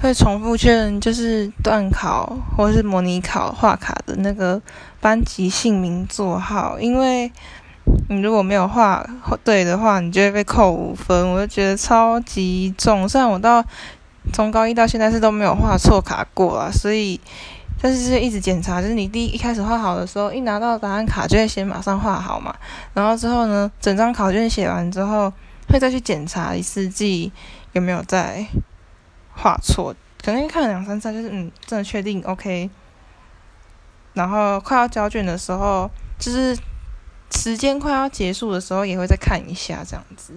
会重复确认，就是段考或者是模拟考画卡的那个班级姓名座号，因为你如果没有画对的话，你就会被扣五分。我就觉得超级重，虽然我到从高一到现在是都没有画错卡过啊，所以但是是一直检查，就是你第一一开始画好的时候，一拿到答案卡就会先马上画好嘛，然后之后呢，整张考卷写完之后，会再去检查一次自己有没有在。画错，可能看了两三次，就是嗯，真的确定 OK。然后快要交卷的时候，就是时间快要结束的时候，也会再看一下这样子。